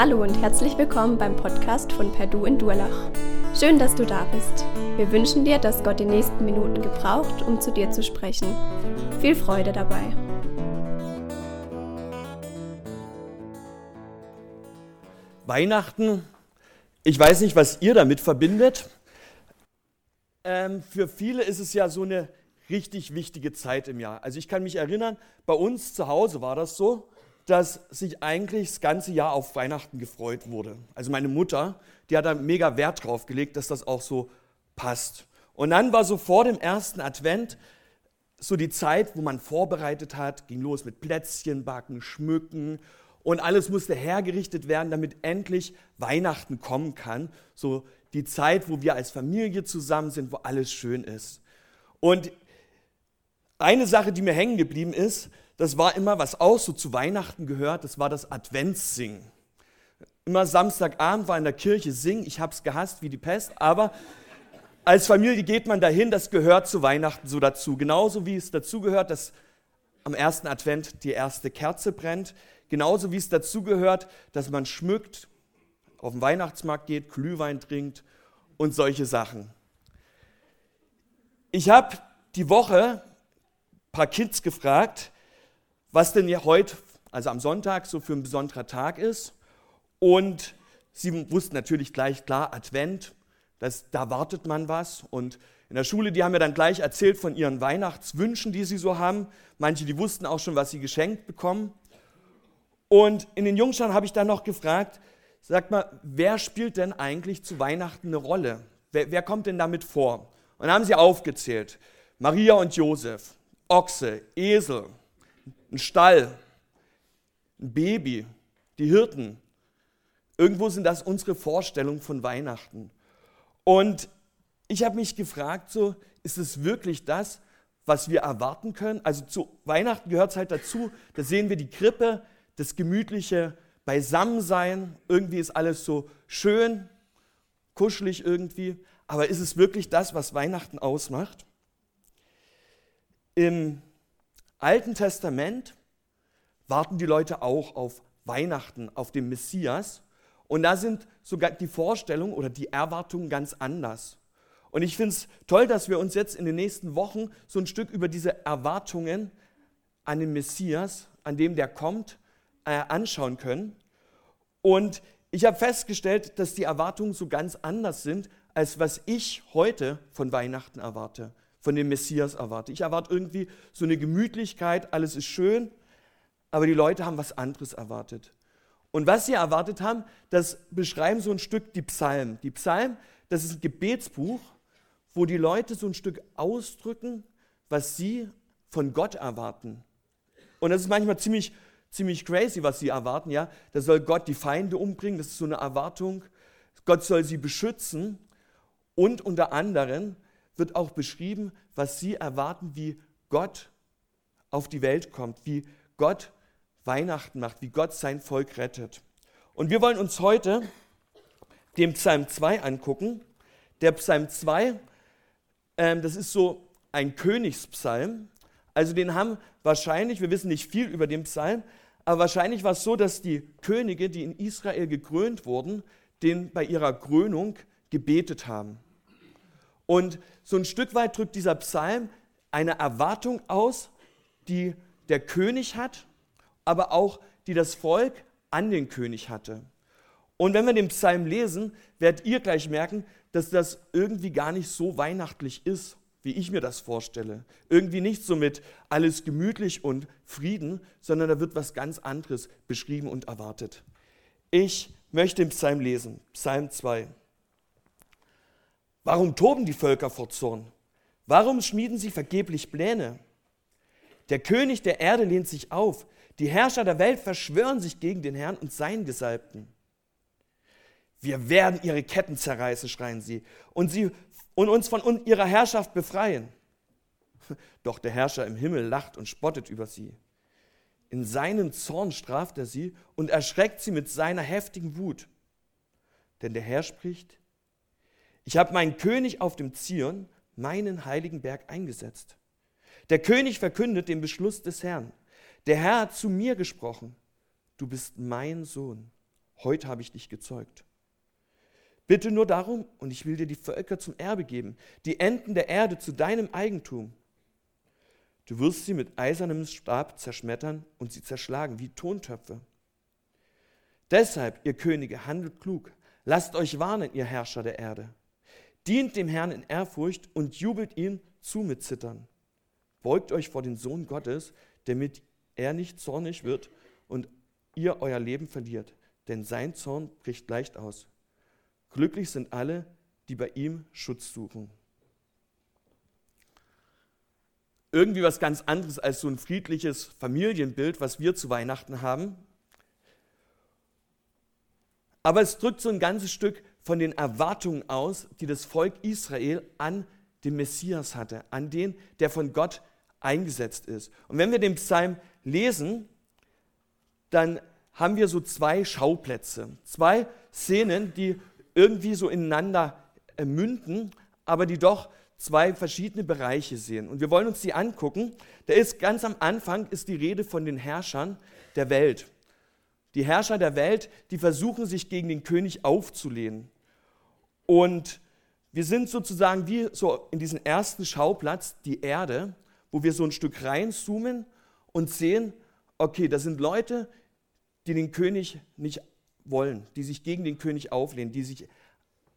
Hallo und herzlich willkommen beim Podcast von Perdu in Durlach. Schön, dass du da bist. Wir wünschen dir, dass Gott die nächsten Minuten gebraucht, um zu dir zu sprechen. Viel Freude dabei. Weihnachten, ich weiß nicht, was ihr damit verbindet. Ähm, für viele ist es ja so eine richtig wichtige Zeit im Jahr. Also ich kann mich erinnern, bei uns zu Hause war das so, dass sich eigentlich das ganze Jahr auf Weihnachten gefreut wurde. Also meine Mutter, die hat da mega Wert drauf gelegt, dass das auch so passt. Und dann war so vor dem ersten Advent so die Zeit, wo man vorbereitet hat, ging los mit Plätzchen backen, schmücken und alles musste hergerichtet werden, damit endlich Weihnachten kommen kann. So die Zeit, wo wir als Familie zusammen sind, wo alles schön ist. Und eine Sache, die mir hängen geblieben ist, das war immer, was auch so zu Weihnachten gehört, das war das Adventssingen. Immer Samstagabend war in der Kirche singen, ich habe es gehasst wie die Pest, aber als Familie geht man dahin, das gehört zu Weihnachten so dazu. Genauso wie es dazu gehört, dass am ersten Advent die erste Kerze brennt, genauso wie es dazu gehört, dass man schmückt, auf den Weihnachtsmarkt geht, Glühwein trinkt und solche Sachen. Ich habe die Woche ein paar Kids gefragt, was denn hier heute, also am Sonntag, so für ein besonderer Tag ist. Und sie wussten natürlich gleich klar, Advent, das, da wartet man was. Und in der Schule, die haben mir dann gleich erzählt von ihren Weihnachtswünschen, die sie so haben. Manche, die wussten auch schon, was sie geschenkt bekommen. Und in den Jungscharen habe ich dann noch gefragt, sagt mal, wer spielt denn eigentlich zu Weihnachten eine Rolle? Wer, wer kommt denn damit vor? Und dann haben sie aufgezählt. Maria und Josef, Ochse, Esel, ein Stall, ein Baby, die Hirten. Irgendwo sind das unsere Vorstellungen von Weihnachten. Und ich habe mich gefragt, so, ist es wirklich das, was wir erwarten können? Also zu Weihnachten gehört es halt dazu, da sehen wir die Krippe, das gemütliche Beisammensein, irgendwie ist alles so schön, kuschelig irgendwie. Aber ist es wirklich das, was Weihnachten ausmacht? Im Alten Testament warten die Leute auch auf Weihnachten, auf den Messias. Und da sind sogar die Vorstellungen oder die Erwartungen ganz anders. Und ich finde es toll, dass wir uns jetzt in den nächsten Wochen so ein Stück über diese Erwartungen an den Messias, an dem der kommt, äh, anschauen können. Und ich habe festgestellt, dass die Erwartungen so ganz anders sind, als was ich heute von Weihnachten erwarte von dem Messias erwarte. Ich erwarte irgendwie so eine Gemütlichkeit, alles ist schön, aber die Leute haben was anderes erwartet. Und was sie erwartet haben, das beschreiben so ein Stück die Psalmen. Die Psalmen, das ist ein Gebetsbuch, wo die Leute so ein Stück ausdrücken, was sie von Gott erwarten. Und das ist manchmal ziemlich, ziemlich crazy, was sie erwarten. Ja, da soll Gott die Feinde umbringen, das ist so eine Erwartung. Gott soll sie beschützen und unter anderem wird auch beschrieben, was sie erwarten, wie Gott auf die Welt kommt, wie Gott Weihnachten macht, wie Gott sein Volk rettet. Und wir wollen uns heute den Psalm 2 angucken. Der Psalm 2, ähm, das ist so ein Königspsalm. Also den haben wahrscheinlich, wir wissen nicht viel über den Psalm, aber wahrscheinlich war es so, dass die Könige, die in Israel gekrönt wurden, den bei ihrer Krönung gebetet haben. Und so ein Stück weit drückt dieser Psalm eine Erwartung aus, die der König hat, aber auch die das Volk an den König hatte. Und wenn wir den Psalm lesen, werdet ihr gleich merken, dass das irgendwie gar nicht so weihnachtlich ist, wie ich mir das vorstelle. Irgendwie nicht so mit alles gemütlich und Frieden, sondern da wird was ganz anderes beschrieben und erwartet. Ich möchte den Psalm lesen, Psalm 2. Warum toben die Völker vor Zorn? Warum schmieden sie vergeblich Pläne? Der König der Erde lehnt sich auf. Die Herrscher der Welt verschwören sich gegen den Herrn und seinen Gesalbten. Wir werden ihre Ketten zerreißen, schreien sie, und, sie, und uns von ihrer Herrschaft befreien. Doch der Herrscher im Himmel lacht und spottet über sie. In seinem Zorn straft er sie und erschreckt sie mit seiner heftigen Wut. Denn der Herr spricht, ich habe meinen König auf dem Zion, meinen heiligen Berg, eingesetzt. Der König verkündet den Beschluss des Herrn. Der Herr hat zu mir gesprochen. Du bist mein Sohn. heute habe ich dich gezeugt. Bitte nur darum, und ich will dir die Völker zum Erbe geben, die Enden der Erde zu deinem Eigentum. Du wirst sie mit eisernem Stab zerschmettern und sie zerschlagen wie Tontöpfe. Deshalb, ihr Könige, handelt klug. Lasst euch warnen, ihr Herrscher der Erde. Dient dem Herrn in Ehrfurcht und jubelt ihm zu mit Zittern. Beugt euch vor den Sohn Gottes, damit er nicht zornig wird und ihr euer Leben verliert, denn sein Zorn bricht leicht aus. Glücklich sind alle, die bei ihm Schutz suchen. Irgendwie was ganz anderes als so ein friedliches Familienbild, was wir zu Weihnachten haben. Aber es drückt so ein ganzes Stück von den Erwartungen aus, die das Volk Israel an den Messias hatte, an den, der von Gott eingesetzt ist. Und wenn wir den Psalm lesen, dann haben wir so zwei Schauplätze, zwei Szenen, die irgendwie so ineinander äh, münden, aber die doch zwei verschiedene Bereiche sehen. Und wir wollen uns die angucken. Da ist ganz am Anfang ist die Rede von den Herrschern der Welt. Die Herrscher der Welt, die versuchen sich gegen den König aufzulehnen. Und wir sind sozusagen wie so in diesen ersten Schauplatz, die Erde, wo wir so ein Stück reinzoomen und sehen, okay, das sind Leute, die den König nicht wollen, die sich gegen den König auflehnen, die sich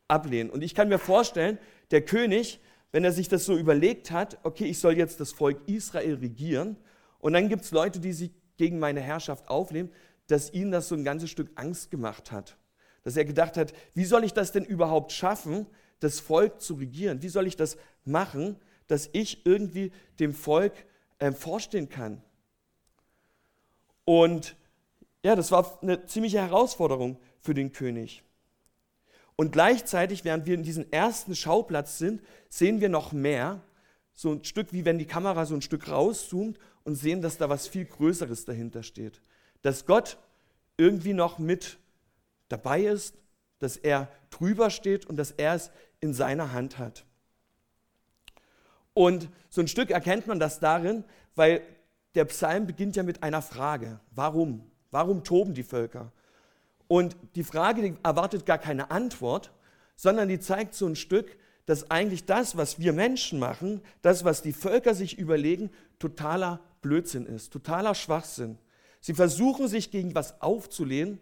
ablehnen. Und ich kann mir vorstellen, der König, wenn er sich das so überlegt hat, okay, ich soll jetzt das Volk Israel regieren, und dann gibt es Leute, die sich gegen meine Herrschaft auflehnen, dass ihn das so ein ganzes Stück Angst gemacht hat. Dass er gedacht hat, wie soll ich das denn überhaupt schaffen, das Volk zu regieren? Wie soll ich das machen, dass ich irgendwie dem Volk äh, vorstehen kann? Und ja, das war eine ziemliche Herausforderung für den König. Und gleichzeitig, während wir in diesem ersten Schauplatz sind, sehen wir noch mehr, so ein Stück wie wenn die Kamera so ein Stück rauszoomt und sehen, dass da was viel Größeres dahinter steht. Dass Gott irgendwie noch mit dabei ist, dass er drüber steht und dass er es in seiner Hand hat. Und so ein Stück erkennt man das darin, weil der Psalm beginnt ja mit einer Frage. Warum? Warum toben die Völker? Und die Frage die erwartet gar keine Antwort, sondern die zeigt so ein Stück, dass eigentlich das, was wir Menschen machen, das, was die Völker sich überlegen, totaler Blödsinn ist, totaler Schwachsinn. Sie versuchen sich gegen was aufzulehnen,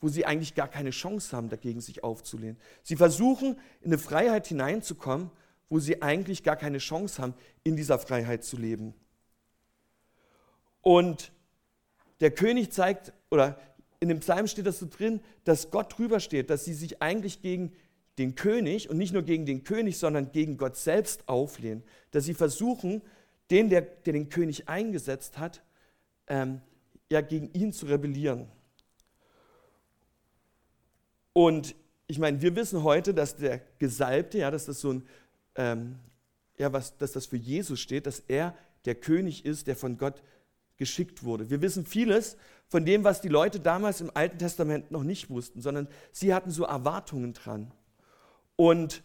wo sie eigentlich gar keine Chance haben, dagegen sich aufzulehnen. Sie versuchen in eine Freiheit hineinzukommen, wo sie eigentlich gar keine Chance haben, in dieser Freiheit zu leben. Und der König zeigt, oder in dem Psalm steht das so drin, dass Gott drüber steht, dass sie sich eigentlich gegen den König und nicht nur gegen den König, sondern gegen Gott selbst auflehnen. Dass sie versuchen, den, der, der den König eingesetzt hat, ähm, ja, gegen ihn zu rebellieren. Und ich meine, wir wissen heute, dass der Gesalbte, ja, dass das so ein, ähm, ja, was, dass das für Jesus steht, dass er der König ist, der von Gott geschickt wurde. Wir wissen vieles von dem, was die Leute damals im Alten Testament noch nicht wussten, sondern sie hatten so Erwartungen dran. Und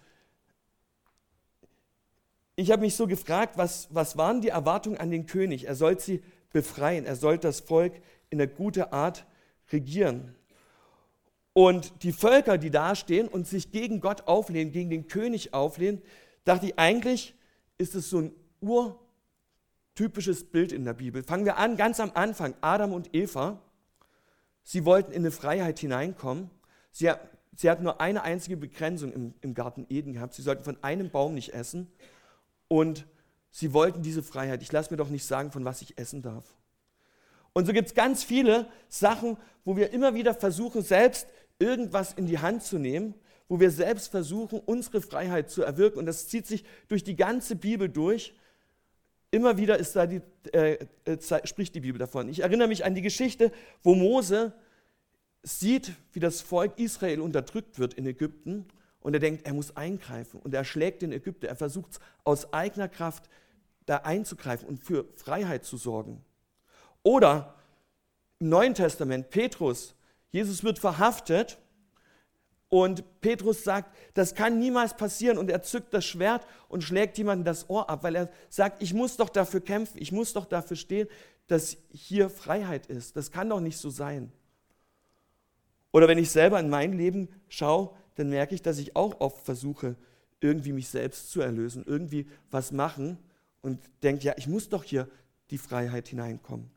ich habe mich so gefragt, was, was waren die Erwartungen an den König? Er soll sie befreien, er soll das Volk in einer guten Art regieren. Und die Völker, die da stehen und sich gegen Gott auflehnen, gegen den König auflehnen, dachte ich, eigentlich ist es so ein ur typisches Bild in der Bibel. Fangen wir an, ganz am Anfang, Adam und Eva. Sie wollten in eine Freiheit hineinkommen. Sie, sie hatten nur eine einzige Begrenzung im, im Garten Eden gehabt. Sie sollten von einem Baum nicht essen. Und sie wollten diese Freiheit. Ich lasse mir doch nicht sagen, von was ich essen darf. Und so gibt es ganz viele Sachen, wo wir immer wieder versuchen, selbst irgendwas in die Hand zu nehmen, wo wir selbst versuchen, unsere Freiheit zu erwirken. Und das zieht sich durch die ganze Bibel durch. Immer wieder die, äh, äh, spricht die Bibel davon. Ich erinnere mich an die Geschichte, wo Mose sieht, wie das Volk Israel unterdrückt wird in Ägypten und er denkt, er muss eingreifen und er schlägt den Ägypter. Er versucht aus eigener Kraft da einzugreifen und für Freiheit zu sorgen. Oder im Neuen Testament, Petrus, Jesus wird verhaftet und Petrus sagt, das kann niemals passieren. Und er zückt das Schwert und schlägt jemandem das Ohr ab, weil er sagt, ich muss doch dafür kämpfen, ich muss doch dafür stehen, dass hier Freiheit ist. Das kann doch nicht so sein. Oder wenn ich selber in mein Leben schaue, dann merke ich, dass ich auch oft versuche, irgendwie mich selbst zu erlösen, irgendwie was machen und denke, ja, ich muss doch hier die Freiheit hineinkommen.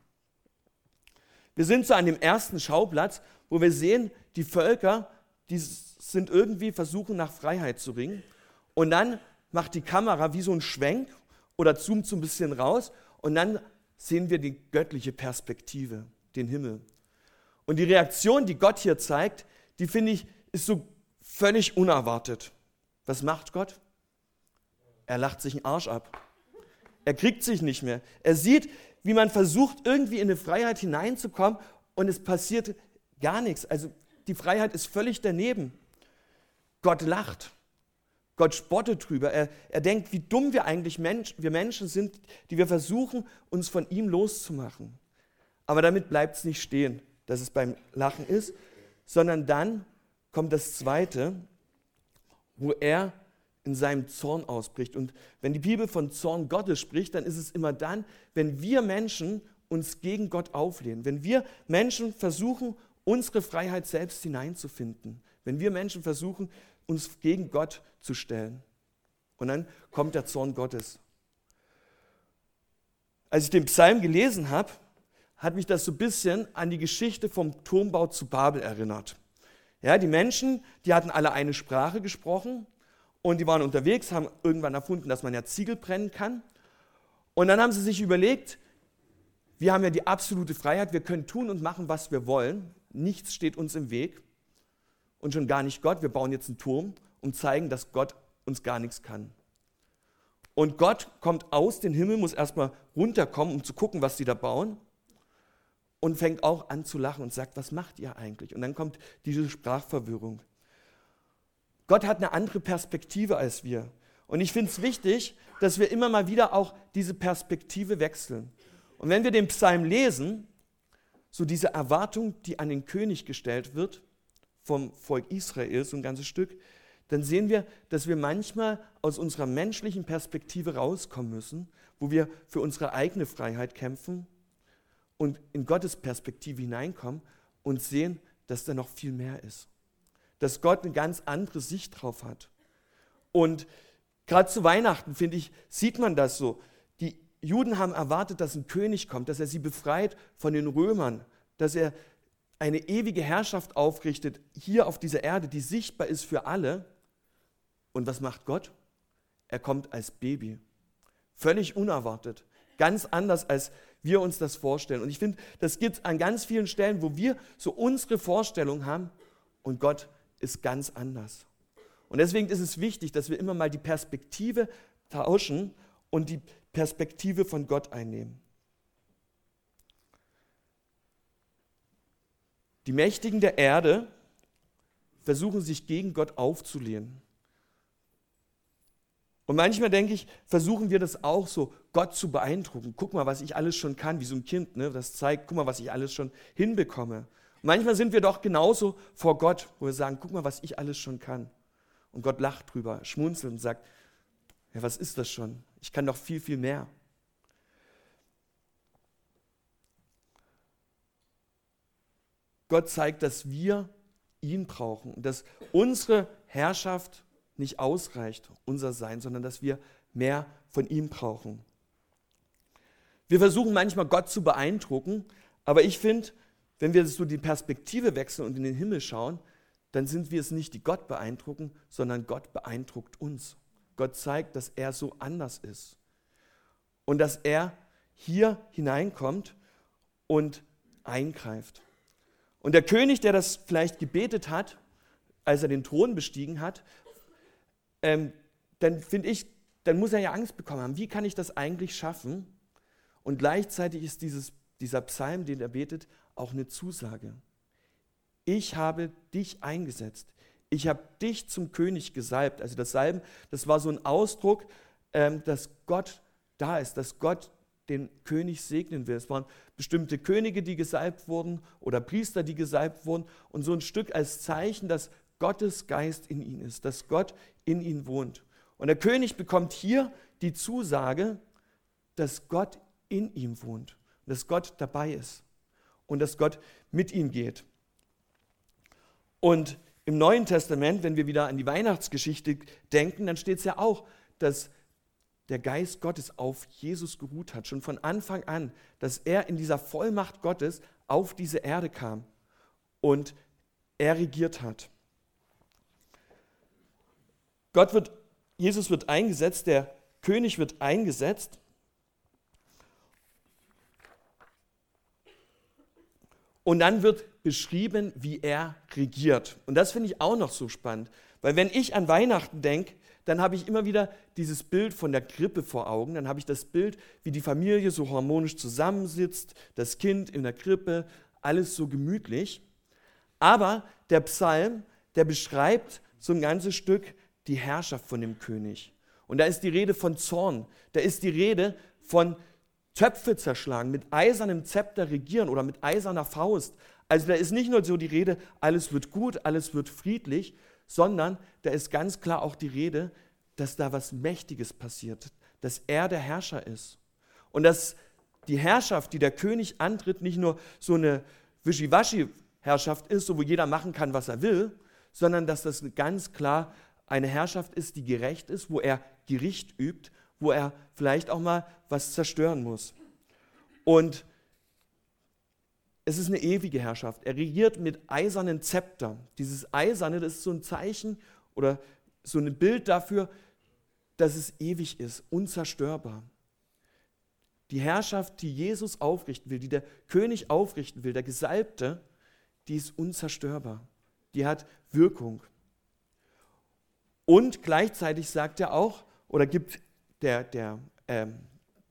Wir sind so an dem ersten Schauplatz, wo wir sehen, die Völker, die sind irgendwie versuchen nach Freiheit zu ringen. Und dann macht die Kamera wie so ein Schwenk oder zoomt so ein bisschen raus und dann sehen wir die göttliche Perspektive, den Himmel. Und die Reaktion, die Gott hier zeigt, die finde ich, ist so völlig unerwartet. Was macht Gott? Er lacht sich einen Arsch ab. Er kriegt sich nicht mehr. Er sieht, wie man versucht, irgendwie in eine Freiheit hineinzukommen und es passiert gar nichts. Also die Freiheit ist völlig daneben. Gott lacht. Gott spottet drüber. Er, er denkt, wie dumm wir eigentlich Mensch, wir Menschen sind, die wir versuchen, uns von ihm loszumachen. Aber damit bleibt es nicht stehen, dass es beim Lachen ist, sondern dann kommt das Zweite, wo er in seinem Zorn ausbricht. Und wenn die Bibel von Zorn Gottes spricht, dann ist es immer dann, wenn wir Menschen uns gegen Gott auflehnen, wenn wir Menschen versuchen, unsere Freiheit selbst hineinzufinden, wenn wir Menschen versuchen, uns gegen Gott zu stellen. Und dann kommt der Zorn Gottes. Als ich den Psalm gelesen habe, hat mich das so ein bisschen an die Geschichte vom Turmbau zu Babel erinnert. Ja, die Menschen, die hatten alle eine Sprache gesprochen und die waren unterwegs, haben irgendwann erfunden, dass man ja Ziegel brennen kann. Und dann haben sie sich überlegt, wir haben ja die absolute Freiheit, wir können tun und machen, was wir wollen. Nichts steht uns im Weg und schon gar nicht Gott. Wir bauen jetzt einen Turm und zeigen, dass Gott uns gar nichts kann. Und Gott kommt aus dem Himmel, muss erstmal runterkommen, um zu gucken, was sie da bauen und fängt auch an zu lachen und sagt, was macht ihr eigentlich? Und dann kommt diese Sprachverwirrung. Gott hat eine andere Perspektive als wir. Und ich finde es wichtig, dass wir immer mal wieder auch diese Perspektive wechseln. Und wenn wir den Psalm lesen, so diese Erwartung, die an den König gestellt wird, vom Volk Israel, so ein ganzes Stück, dann sehen wir, dass wir manchmal aus unserer menschlichen Perspektive rauskommen müssen, wo wir für unsere eigene Freiheit kämpfen und in Gottes Perspektive hineinkommen und sehen, dass da noch viel mehr ist. Dass Gott eine ganz andere Sicht drauf hat. Und gerade zu Weihnachten, finde ich, sieht man das so. Juden haben erwartet, dass ein König kommt, dass er sie befreit von den Römern, dass er eine ewige Herrschaft aufrichtet hier auf dieser Erde, die sichtbar ist für alle. Und was macht Gott? Er kommt als Baby. Völlig unerwartet. Ganz anders, als wir uns das vorstellen. Und ich finde, das gibt es an ganz vielen Stellen, wo wir so unsere Vorstellung haben und Gott ist ganz anders. Und deswegen ist es wichtig, dass wir immer mal die Perspektive tauschen und die Perspektive von Gott einnehmen. Die Mächtigen der Erde versuchen sich gegen Gott aufzulehnen. Und manchmal denke ich, versuchen wir das auch so, Gott zu beeindrucken. Guck mal, was ich alles schon kann, wie so ein Kind, ne? das zeigt, guck mal, was ich alles schon hinbekomme. Und manchmal sind wir doch genauso vor Gott, wo wir sagen, guck mal, was ich alles schon kann. Und Gott lacht drüber, schmunzelt und sagt, ja, was ist das schon? Ich kann doch viel, viel mehr. Gott zeigt, dass wir ihn brauchen dass unsere Herrschaft nicht ausreicht, unser Sein, sondern dass wir mehr von ihm brauchen. Wir versuchen manchmal Gott zu beeindrucken, aber ich finde, wenn wir so die Perspektive wechseln und in den Himmel schauen, dann sind wir es nicht, die Gott beeindrucken, sondern Gott beeindruckt uns. Gott zeigt, dass er so anders ist und dass er hier hineinkommt und eingreift. Und der König, der das vielleicht gebetet hat, als er den Thron bestiegen hat, ähm, dann finde ich, dann muss er ja Angst bekommen haben. Wie kann ich das eigentlich schaffen? Und gleichzeitig ist dieses, dieser Psalm, den er betet, auch eine Zusage. Ich habe dich eingesetzt. Ich habe dich zum König gesalbt. Also das Salben, das war so ein Ausdruck, ähm, dass Gott da ist, dass Gott den König segnen will. Es waren bestimmte Könige, die gesalbt wurden oder Priester, die gesalbt wurden. Und so ein Stück als Zeichen, dass Gottes Geist in ihn ist, dass Gott in ihn wohnt. Und der König bekommt hier die Zusage, dass Gott in ihm wohnt, dass Gott dabei ist und dass Gott mit ihm geht. Und im Neuen Testament, wenn wir wieder an die Weihnachtsgeschichte denken, dann steht es ja auch, dass der Geist Gottes auf Jesus geruht hat, schon von Anfang an, dass er in dieser Vollmacht Gottes auf diese Erde kam und er regiert hat. Gott wird, Jesus wird eingesetzt, der König wird eingesetzt. Und dann wird beschrieben, wie er regiert. Und das finde ich auch noch so spannend, weil wenn ich an Weihnachten denke, dann habe ich immer wieder dieses Bild von der Krippe vor Augen. Dann habe ich das Bild, wie die Familie so harmonisch zusammensitzt, das Kind in der Krippe, alles so gemütlich. Aber der Psalm, der beschreibt so ein ganzes Stück die Herrschaft von dem König. Und da ist die Rede von Zorn, da ist die Rede von Töpfe zerschlagen, mit eisernem Zepter regieren oder mit eiserner Faust. Also da ist nicht nur so die Rede, alles wird gut, alles wird friedlich, sondern da ist ganz klar auch die Rede, dass da was Mächtiges passiert, dass er der Herrscher ist. Und dass die Herrschaft, die der König antritt, nicht nur so eine Wischiwaschi-Herrschaft ist, so wo jeder machen kann, was er will, sondern dass das ganz klar eine Herrschaft ist, die gerecht ist, wo er Gericht übt, wo er vielleicht auch mal was zerstören muss. Und es ist eine ewige Herrschaft. Er regiert mit eisernen Zepter. Dieses Eiserne, das ist so ein Zeichen oder so ein Bild dafür, dass es ewig ist, unzerstörbar. Die Herrschaft, die Jesus aufrichten will, die der König aufrichten will, der Gesalbte, die ist unzerstörbar. Die hat Wirkung. Und gleichzeitig sagt er auch, oder gibt, der, der, äh,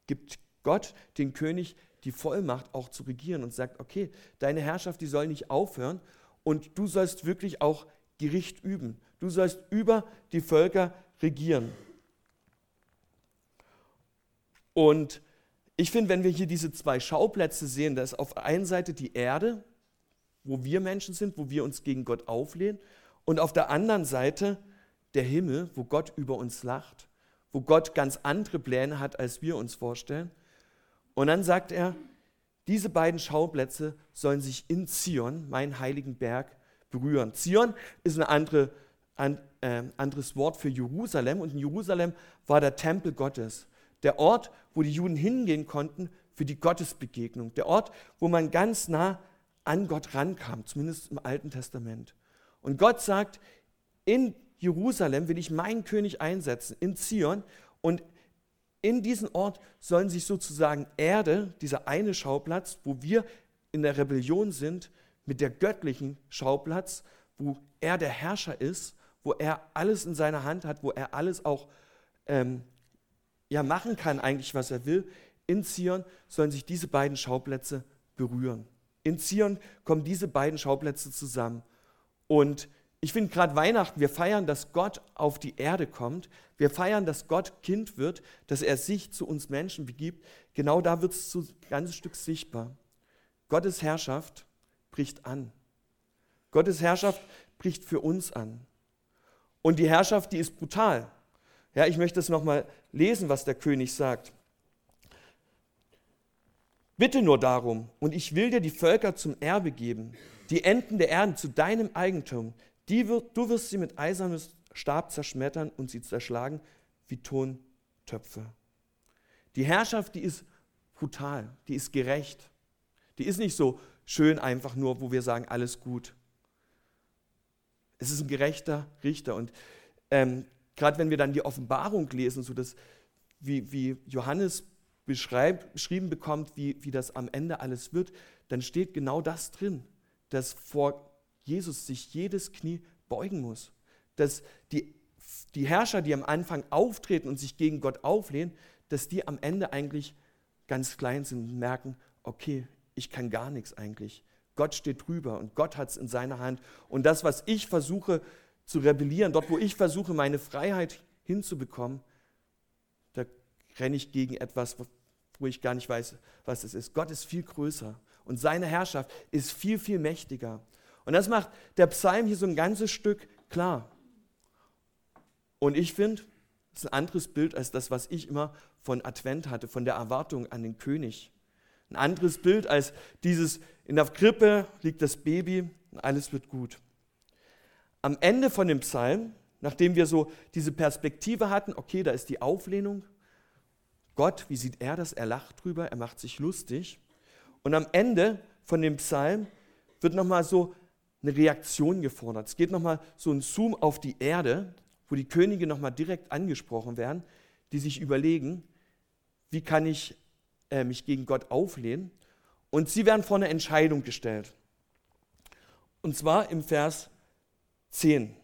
gibt Gott den König die Vollmacht auch zu regieren und sagt, okay, deine Herrschaft, die soll nicht aufhören und du sollst wirklich auch Gericht üben. Du sollst über die Völker regieren. Und ich finde, wenn wir hier diese zwei Schauplätze sehen, da ist auf der einen Seite die Erde, wo wir Menschen sind, wo wir uns gegen Gott auflehnen, und auf der anderen Seite der Himmel, wo Gott über uns lacht, wo Gott ganz andere Pläne hat, als wir uns vorstellen. Und dann sagt er, diese beiden Schauplätze sollen sich in Zion, meinen heiligen Berg, berühren. Zion ist ein andere, ein, äh, anderes Wort für Jerusalem und in Jerusalem war der Tempel Gottes. Der Ort, wo die Juden hingehen konnten für die Gottesbegegnung. Der Ort, wo man ganz nah an Gott rankam, zumindest im Alten Testament. Und Gott sagt, in Jerusalem will ich meinen König einsetzen, in Zion. Und in diesen Ort sollen sich sozusagen Erde, dieser eine Schauplatz, wo wir in der Rebellion sind, mit der göttlichen Schauplatz, wo er der Herrscher ist, wo er alles in seiner Hand hat, wo er alles auch ähm, ja, machen kann, eigentlich was er will. In Zion sollen sich diese beiden Schauplätze berühren. In Zion kommen diese beiden Schauplätze zusammen. Und ich finde gerade Weihnachten, wir feiern, dass Gott auf die Erde kommt. Wir feiern, dass Gott Kind wird, dass er sich zu uns Menschen begibt. Genau da wird es ein ganzes Stück sichtbar. Gottes Herrschaft bricht an. Gottes Herrschaft bricht für uns an. Und die Herrschaft, die ist brutal. Ja, ich möchte es nochmal lesen, was der König sagt. Bitte nur darum, und ich will dir die Völker zum Erbe geben, die Enden der Erde zu deinem Eigentum. Wird, du wirst sie mit eisernem Stab zerschmettern und sie zerschlagen wie Tontöpfe. Die Herrschaft, die ist brutal, die ist gerecht. Die ist nicht so schön einfach nur, wo wir sagen, alles gut. Es ist ein gerechter Richter. Und ähm, gerade wenn wir dann die Offenbarung lesen, so dass, wie, wie Johannes beschrieben bekommt, wie, wie das am Ende alles wird, dann steht genau das drin, dass vor Jesus sich jedes Knie beugen muss. Dass die, die Herrscher, die am Anfang auftreten und sich gegen Gott auflehnen, dass die am Ende eigentlich ganz klein sind und merken, okay, ich kann gar nichts eigentlich. Gott steht drüber und Gott hat es in seiner Hand. Und das, was ich versuche zu rebellieren, dort, wo ich versuche, meine Freiheit hinzubekommen, da renne ich gegen etwas, wo ich gar nicht weiß, was es ist. Gott ist viel größer und seine Herrschaft ist viel, viel mächtiger. Und das macht der Psalm hier so ein ganzes Stück klar. Und ich finde, das ist ein anderes Bild als das, was ich immer von Advent hatte, von der Erwartung an den König. Ein anderes Bild als dieses, in der Krippe liegt das Baby und alles wird gut. am Ende von dem Psalm, nachdem wir so diese Perspektive hatten, okay, da ist die Auflehnung, Gott, wie sieht er das? Er lacht drüber, er macht sich lustig. Und am Ende von dem Psalm wird nochmal so eine Reaktion gefordert. Es geht nochmal so ein Zoom auf die Erde, wo die Könige nochmal direkt angesprochen werden, die sich überlegen, wie kann ich äh, mich gegen Gott auflehnen. Und sie werden vor eine Entscheidung gestellt. Und zwar im Vers 10.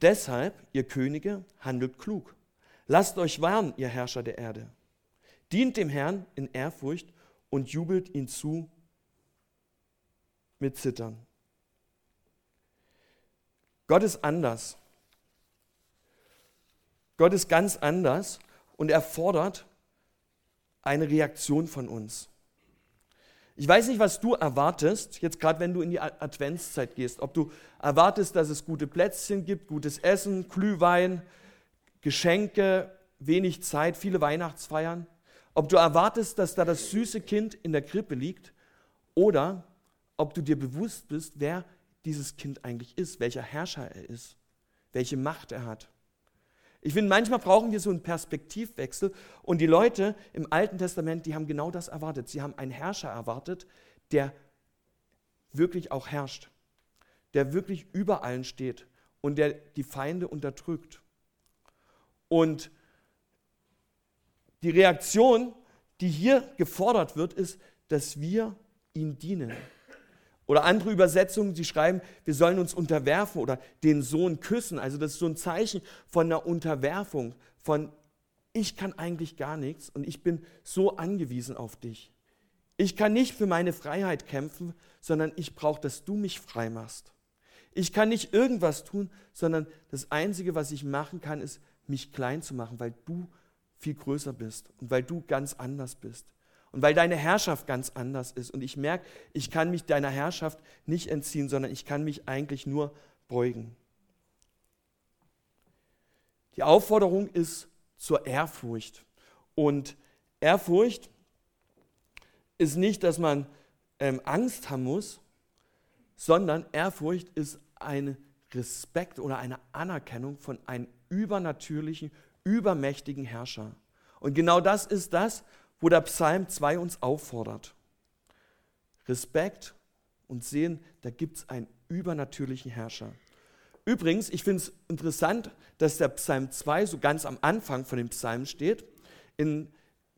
Deshalb, ihr Könige, handelt klug. Lasst euch warnen, ihr Herrscher der Erde. Dient dem Herrn in Ehrfurcht und jubelt ihn zu mit Zittern. Gott ist anders. Gott ist ganz anders und er fordert eine Reaktion von uns. Ich weiß nicht, was du erwartest, jetzt gerade wenn du in die Adventszeit gehst, ob du erwartest, dass es gute Plätzchen gibt, gutes Essen, Glühwein, Geschenke, wenig Zeit, viele Weihnachtsfeiern, ob du erwartest, dass da das süße Kind in der Krippe liegt oder ob du dir bewusst bist, wer dieses Kind eigentlich ist, welcher Herrscher er ist, welche Macht er hat. Ich finde, manchmal brauchen wir so einen Perspektivwechsel und die Leute im Alten Testament, die haben genau das erwartet. Sie haben einen Herrscher erwartet, der wirklich auch herrscht, der wirklich über allen steht und der die Feinde unterdrückt. Und die Reaktion, die hier gefordert wird, ist, dass wir ihm dienen. Oder andere Übersetzungen, die schreiben, wir sollen uns unterwerfen oder den Sohn küssen. Also das ist so ein Zeichen von einer Unterwerfung, von ich kann eigentlich gar nichts und ich bin so angewiesen auf dich. Ich kann nicht für meine Freiheit kämpfen, sondern ich brauche, dass du mich frei machst. Ich kann nicht irgendwas tun, sondern das Einzige, was ich machen kann, ist, mich klein zu machen, weil du viel größer bist und weil du ganz anders bist und weil deine Herrschaft ganz anders ist. Und ich merke, ich kann mich deiner Herrschaft nicht entziehen, sondern ich kann mich eigentlich nur beugen. Die Aufforderung ist zur Ehrfurcht. Und Ehrfurcht ist nicht, dass man ähm, Angst haben muss, sondern Ehrfurcht ist ein Respekt oder eine Anerkennung von einem übernatürlichen, übermächtigen Herrscher. Und genau das ist das, wo der Psalm 2 uns auffordert. Respekt und sehen, da gibt es einen übernatürlichen Herrscher. Übrigens, ich finde es interessant, dass der Psalm 2 so ganz am Anfang von dem Psalm steht. In,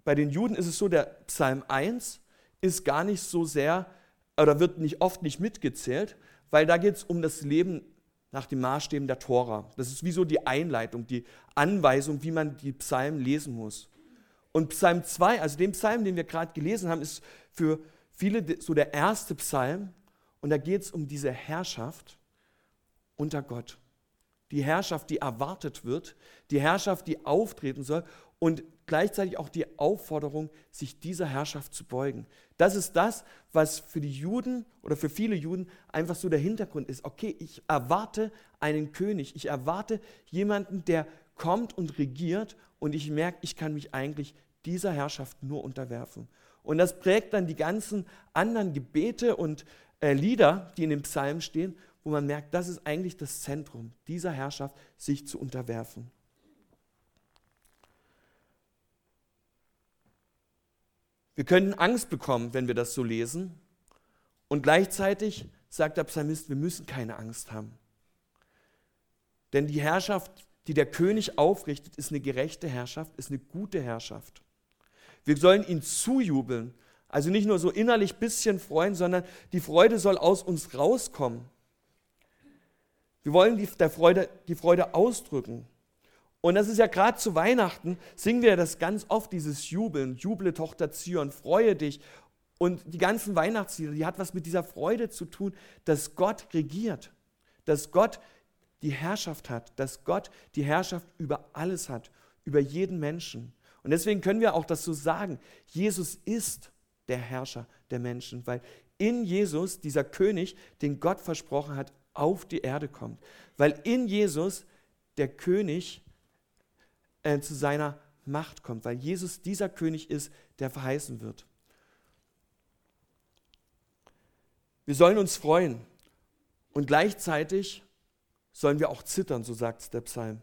bei den Juden ist es so, der Psalm 1 ist gar nicht so sehr oder wird nicht oft nicht mitgezählt, weil da geht es um das Leben nach den Maßstäben der Tora. Das ist wie so die Einleitung, die Anweisung, wie man die Psalmen lesen muss. Und Psalm 2, also den Psalm, den wir gerade gelesen haben, ist für viele so der erste Psalm. Und da geht es um diese Herrschaft unter Gott. Die Herrschaft, die erwartet wird, die Herrschaft, die auftreten soll und gleichzeitig auch die Aufforderung, sich dieser Herrschaft zu beugen. Das ist das, was für die Juden oder für viele Juden einfach so der Hintergrund ist. Okay, ich erwarte einen König, ich erwarte jemanden, der kommt und regiert und ich merke, ich kann mich eigentlich dieser Herrschaft nur unterwerfen. Und das prägt dann die ganzen anderen Gebete und äh, Lieder, die in dem Psalm stehen, wo man merkt, das ist eigentlich das Zentrum dieser Herrschaft, sich zu unterwerfen. Wir können Angst bekommen, wenn wir das so lesen. Und gleichzeitig sagt der Psalmist, wir müssen keine Angst haben. Denn die Herrschaft, die der König aufrichtet, ist eine gerechte Herrschaft, ist eine gute Herrschaft. Wir sollen ihn zujubeln. Also nicht nur so innerlich bisschen freuen, sondern die Freude soll aus uns rauskommen. Wir wollen die, der Freude, die Freude ausdrücken. Und das ist ja gerade zu Weihnachten, singen wir das ganz oft, dieses Jubeln. Juble, Tochter Zion, freue dich. Und die ganzen Weihnachtslieder, die hat was mit dieser Freude zu tun, dass Gott regiert, dass Gott die Herrschaft hat, dass Gott die Herrschaft über alles hat, über jeden Menschen. Und deswegen können wir auch das so sagen. Jesus ist der Herrscher der Menschen, weil in Jesus dieser König, den Gott versprochen hat, auf die Erde kommt. Weil in Jesus der König äh, zu seiner Macht kommt, weil Jesus dieser König ist, der verheißen wird. Wir sollen uns freuen und gleichzeitig sollen wir auch zittern, so sagt es der Psalm.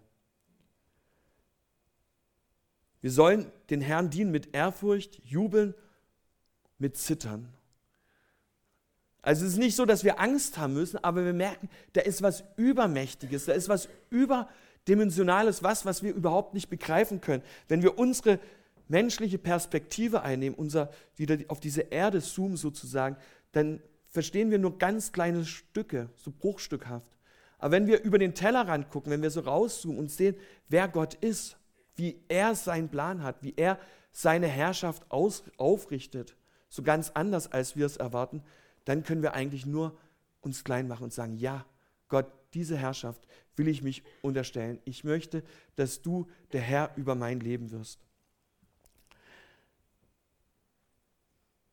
Wir sollen den Herrn dienen mit Ehrfurcht, jubeln, mit Zittern. Also es ist nicht so, dass wir Angst haben müssen, aber wir merken, da ist was Übermächtiges, da ist was Überdimensionales, was, was wir überhaupt nicht begreifen können. Wenn wir unsere menschliche Perspektive einnehmen, unser, wieder auf diese Erde zoomen sozusagen, dann verstehen wir nur ganz kleine Stücke, so bruchstückhaft. Aber wenn wir über den Tellerrand gucken, wenn wir so rauszoomen und sehen, wer Gott ist, wie er seinen Plan hat, wie er seine Herrschaft aus, aufrichtet, so ganz anders, als wir es erwarten, dann können wir eigentlich nur uns klein machen und sagen, ja, Gott, diese Herrschaft will ich mich unterstellen. Ich möchte, dass du der Herr über mein Leben wirst.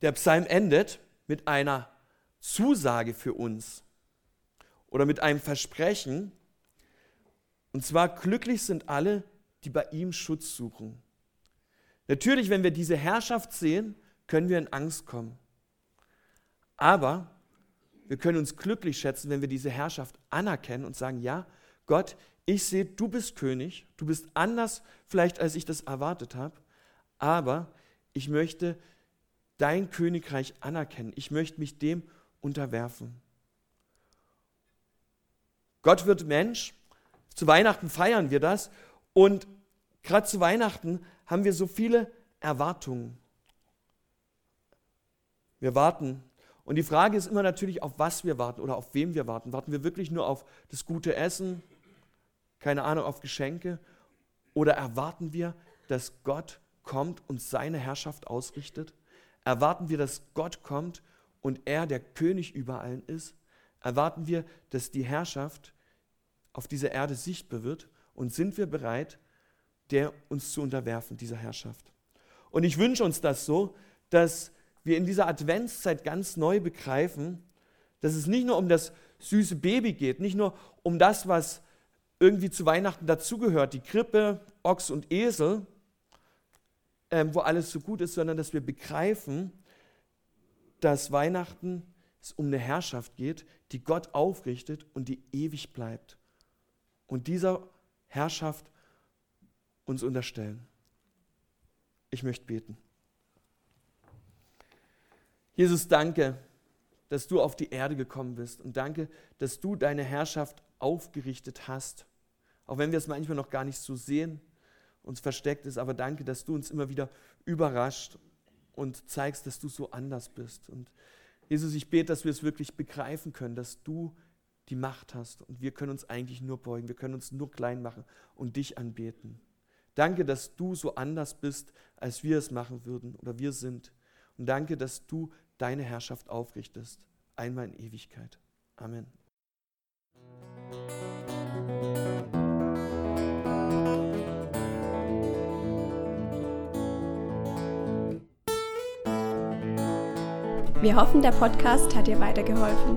Der Psalm endet mit einer Zusage für uns oder mit einem Versprechen. Und zwar, glücklich sind alle, die bei ihm Schutz suchen. Natürlich, wenn wir diese Herrschaft sehen, können wir in Angst kommen. Aber wir können uns glücklich schätzen, wenn wir diese Herrschaft anerkennen und sagen, ja, Gott, ich sehe, du bist König, du bist anders vielleicht, als ich das erwartet habe, aber ich möchte dein Königreich anerkennen. Ich möchte mich dem unterwerfen. Gott wird Mensch. Zu Weihnachten feiern wir das. Und gerade zu Weihnachten haben wir so viele Erwartungen. Wir warten. Und die Frage ist immer natürlich, auf was wir warten oder auf wem wir warten. Warten wir wirklich nur auf das gute Essen, keine Ahnung, auf Geschenke? Oder erwarten wir, dass Gott kommt und seine Herrschaft ausrichtet? Erwarten wir, dass Gott kommt und er der König über allen ist? Erwarten wir, dass die Herrschaft auf dieser Erde sichtbar wird? Und sind wir bereit, der uns zu unterwerfen, dieser Herrschaft? Und ich wünsche uns das so, dass wir in dieser Adventszeit ganz neu begreifen, dass es nicht nur um das süße Baby geht, nicht nur um das, was irgendwie zu Weihnachten dazugehört, die Krippe, Ochs und Esel, ähm, wo alles so gut ist, sondern dass wir begreifen, dass Weihnachten es um eine Herrschaft geht, die Gott aufrichtet und die ewig bleibt. Und dieser Herrschaft uns unterstellen. Ich möchte beten. Jesus, danke, dass du auf die Erde gekommen bist und danke, dass du deine Herrschaft aufgerichtet hast. Auch wenn wir es manchmal noch gar nicht so sehen, uns versteckt ist, aber danke, dass du uns immer wieder überrascht und zeigst, dass du so anders bist. Und Jesus, ich bete, dass wir es wirklich begreifen können, dass du die Macht hast und wir können uns eigentlich nur beugen, wir können uns nur klein machen und dich anbeten. Danke, dass du so anders bist, als wir es machen würden oder wir sind. Und danke, dass du deine Herrschaft aufrichtest, einmal in Ewigkeit. Amen. Wir hoffen, der Podcast hat dir weitergeholfen.